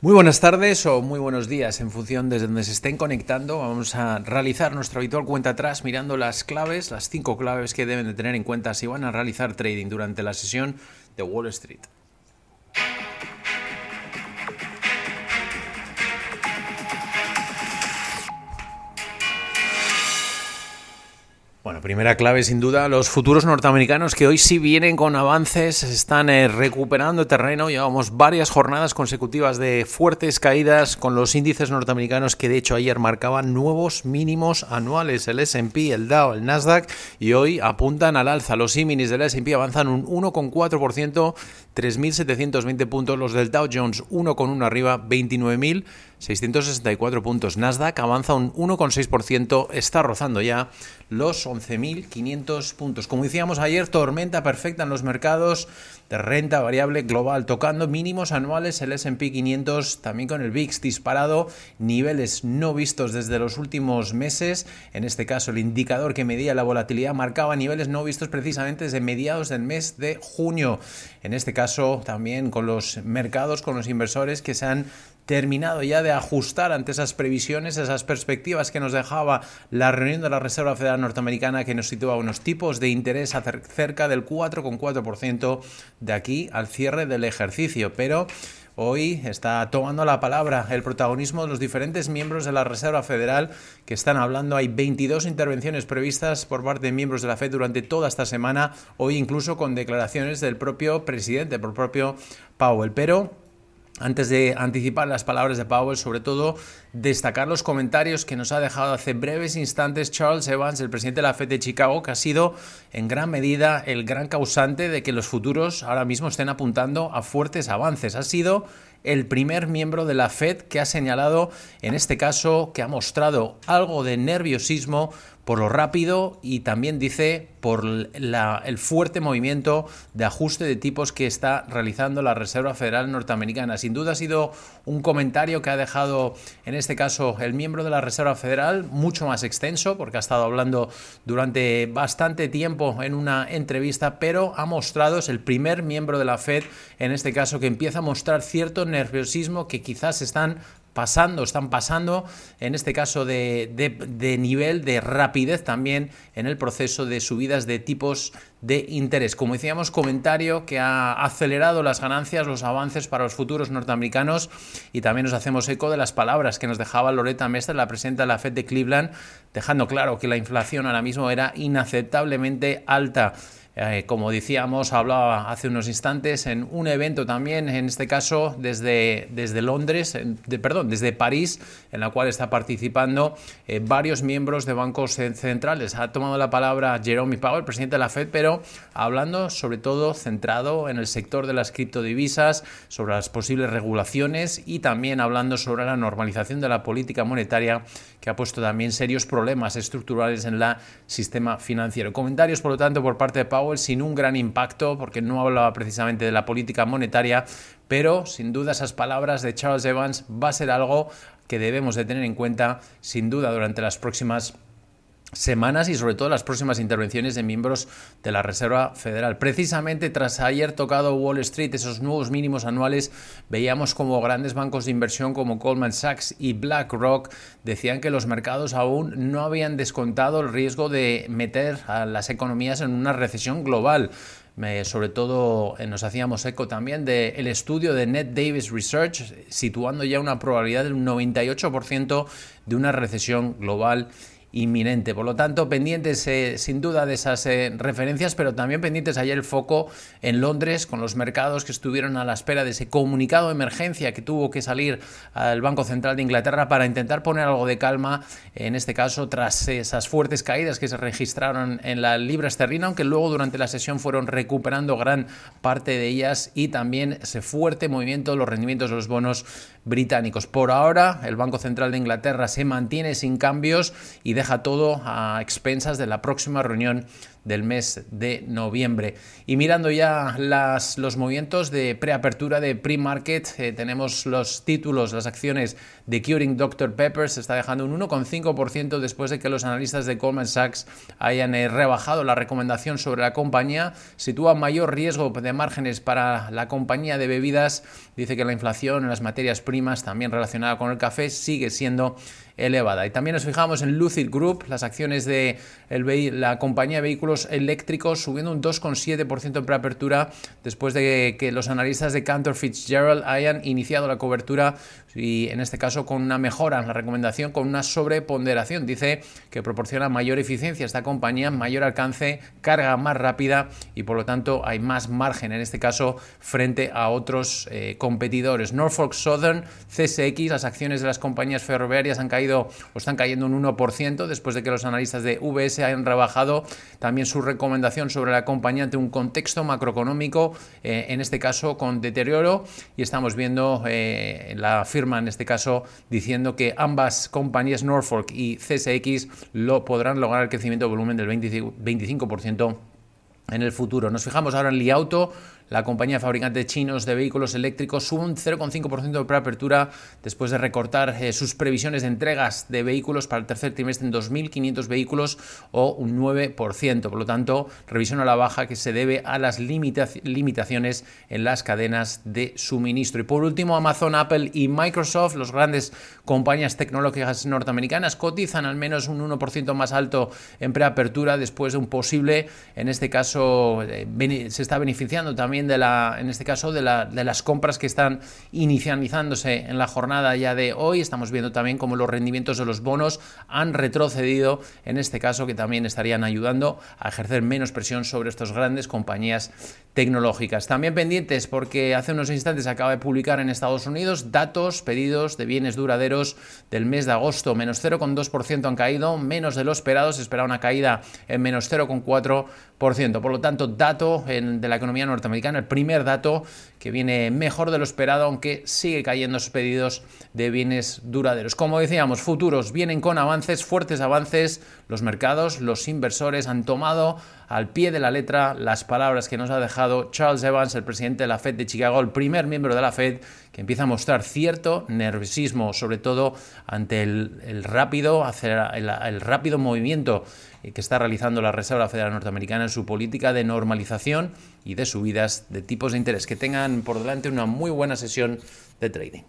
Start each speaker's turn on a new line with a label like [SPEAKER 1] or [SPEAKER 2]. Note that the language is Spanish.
[SPEAKER 1] Muy buenas tardes o muy buenos días en función desde donde se estén conectando. Vamos a realizar nuestro habitual cuenta atrás mirando las claves, las cinco claves que deben de tener en cuenta si van a realizar trading durante la sesión de Wall Street. Bueno, primera clave sin duda, los futuros norteamericanos que hoy sí vienen con avances, están eh, recuperando terreno, llevamos varias jornadas consecutivas de fuertes caídas con los índices norteamericanos que de hecho ayer marcaban nuevos mínimos anuales, el S&P, el Dow, el Nasdaq y hoy apuntan al alza, los íminis del S&P avanzan un 1,4%, 3.720 puntos, los del Dow Jones 1,1 arriba, 29.000 664 puntos. Nasdaq avanza un 1,6%, está rozando ya los 11.500 puntos. Como decíamos ayer, tormenta perfecta en los mercados de renta variable global, tocando mínimos anuales el S&P 500, también con el VIX disparado, niveles no vistos desde los últimos meses. En este caso, el indicador que medía la volatilidad marcaba niveles no vistos precisamente desde mediados del mes de junio. En este caso, también con los mercados, con los inversores que se han terminado ya de ajustar ante esas previsiones, esas perspectivas que nos dejaba la reunión de la Reserva Federal Norteamericana que nos situaba unos tipos de interés cerca del 4,4% de aquí al cierre del ejercicio. Pero Hoy está tomando la palabra el protagonismo de los diferentes miembros de la Reserva Federal que están hablando. Hay 22 intervenciones previstas por parte de miembros de la Fed durante toda esta semana, hoy incluso con declaraciones del propio presidente, por propio Powell. Pero antes de anticipar las palabras de Powell, sobre todo destacar los comentarios que nos ha dejado hace breves instantes Charles Evans, el presidente de la Fed de Chicago, que ha sido en gran medida el gran causante de que los futuros ahora mismo estén apuntando a fuertes avances. Ha sido el primer miembro de la Fed que ha señalado, en este caso, que ha mostrado algo de nerviosismo por lo rápido y también dice por el fuerte movimiento de ajuste de tipos que está realizando la Reserva Federal Norteamericana. Sin duda ha sido un comentario que ha dejado en este caso el miembro de la Reserva Federal mucho más extenso porque ha estado hablando durante bastante tiempo en una entrevista, pero ha mostrado, es el primer miembro de la Fed en este caso que empieza a mostrar cierto nerviosismo que quizás están pasando, están pasando, en este caso de, nivel de rapidez también en el proceso de subidas de tipos de interés. Como decíamos, comentario que ha acelerado las ganancias, los avances para los futuros norteamericanos y también nos hacemos eco de las palabras que nos dejaba Loretta Mester, la presidenta de la Fed de Cleveland, dejando claro que la inflación ahora mismo era inaceptablemente alta. Eh, como decíamos, hablaba hace unos instantes en un evento también, en este caso desde, desde Londres, de, perdón, desde París, en la cual está participando eh, varios miembros de bancos centrales. Ha tomado la palabra Jerome Powell, presidente de la Fed, pero hablando sobre todo centrado en el sector de las criptodivisas, sobre las posibles regulaciones y también hablando sobre la normalización de la política monetaria que ha puesto también serios problemas estructurales en el sistema financiero. Comentarios, por lo tanto, por parte de Powell sin un gran impacto, porque no hablaba precisamente de la política monetaria, pero sin duda esas palabras de Charles Evans va a ser algo que debemos de tener en cuenta sin duda durante las próximas semanas y sobre todo las próximas intervenciones de miembros de la Reserva Federal. Precisamente tras ayer tocado Wall Street, esos nuevos mínimos anuales, veíamos como grandes bancos de inversión como Goldman Sachs y BlackRock decían que los mercados aún no habían descontado el riesgo de meter a las economías en una recesión global. sobre todo eh, nos hacíamos eco también del estudio de Net Davis Research, situando ya una probabilidad del 98% de una recesión global inminente. Por lo tanto, pendientes eh, sin duda de esas eh, referencias, pero también pendientes ayer el foco en Londres con los mercados que estuvieron a la espera de ese comunicado de emergencia que tuvo que salir al Banco Central de Inglaterra para intentar poner algo de calma, en este caso tras esas fuertes caídas que se registraron en la libra esterlina, aunque luego durante la sesión fueron recuperando gran parte de ellas y también ese fuerte movimiento de los rendimientos de los bonos británicos. Por ahora, el Banco Central de Inglaterra se mantiene sin cambios y deja todo a expensas de la próxima reunión del mes de noviembre. Y mirando ya las, los movimientos de preapertura de pre-market, eh, tenemos los títulos, las acciones de Curing Dr. Pepper, se está dejando un 1,5% después de que los analistas de Goldman Sachs hayan eh, rebajado la recomendación sobre la compañía, sitúa mayor riesgo de márgenes para la compañía de bebidas, dice que la inflación en las materias primas también relacionada con el café sigue siendo elevada. Y también nos fijamos en Lucid Group, las acciones de la compañía de vehículos eléctricos subiendo un 2,7% en preapertura después de que los analistas de Cantor Fitzgerald hayan iniciado la cobertura y en este caso con una mejora en la recomendación, con una sobreponderación. Dice que proporciona mayor eficiencia a esta compañía, mayor alcance, carga más rápida y por lo tanto hay más margen en este caso frente a otros eh, competidores. Norfolk Southern, CSX, las acciones de las compañías ferroviarias han caído o están cayendo un 1% después de que los analistas de VS hayan rebajado también su recomendación sobre la compañía ante un contexto macroeconómico, eh, en este caso con deterioro, y estamos viendo eh, la firma en este caso diciendo que ambas compañías, Norfolk y CSX, lo podrán lograr el crecimiento de volumen del 25% en el futuro. Nos fijamos ahora en Liauto, la compañía fabricante chinos de vehículos eléctricos sube un 0,5% de preapertura después de recortar eh, sus previsiones de entregas de vehículos para el tercer trimestre en 2.500 vehículos o un 9%. Por lo tanto, revisión a la baja que se debe a las limitaciones en las cadenas de suministro. Y por último, Amazon, Apple y Microsoft, los grandes compañías tecnológicas norteamericanas, cotizan al menos un 1% más alto en preapertura después de un posible, en este caso, eh, se está beneficiando también de la, en este caso, de, las compras que están inicializándose en la jornada ya de hoy. Estamos viendo también cómo los rendimientos de los bonos han retrocedido, en este caso, que también estarían ayudando a ejercer menos presión sobre estas grandes compañías tecnológicas. También pendientes porque hace unos instantes acaba de publicar en Estados Unidos datos, pedidos de bienes duraderos del mes de agosto, menos 0,2% han caído, menos de lo esperado, se espera una caída en menos 0,4%. Por lo tanto, dato de la economía norteamericana, el primer dato que viene mejor de lo esperado, aunque sigue cayendo sus pedidos de bienes duraderos. Como decíamos, futuros vienen con avances, fuertes avances, los mercados, los inversores han tomado al pie de la letra las palabras que nos ha dejado Charles Evans, el presidente de la Fed de Chicago, el primer miembro de la Fed, que empieza a mostrar cierto nerviosismo, sobre todo ante el, rápido, el rápido movimiento que está realizando la Reserva Federal Norteamericana en su política de normalización y de subidas de tipos de interés. Que tengan por delante una muy buena sesión de trading.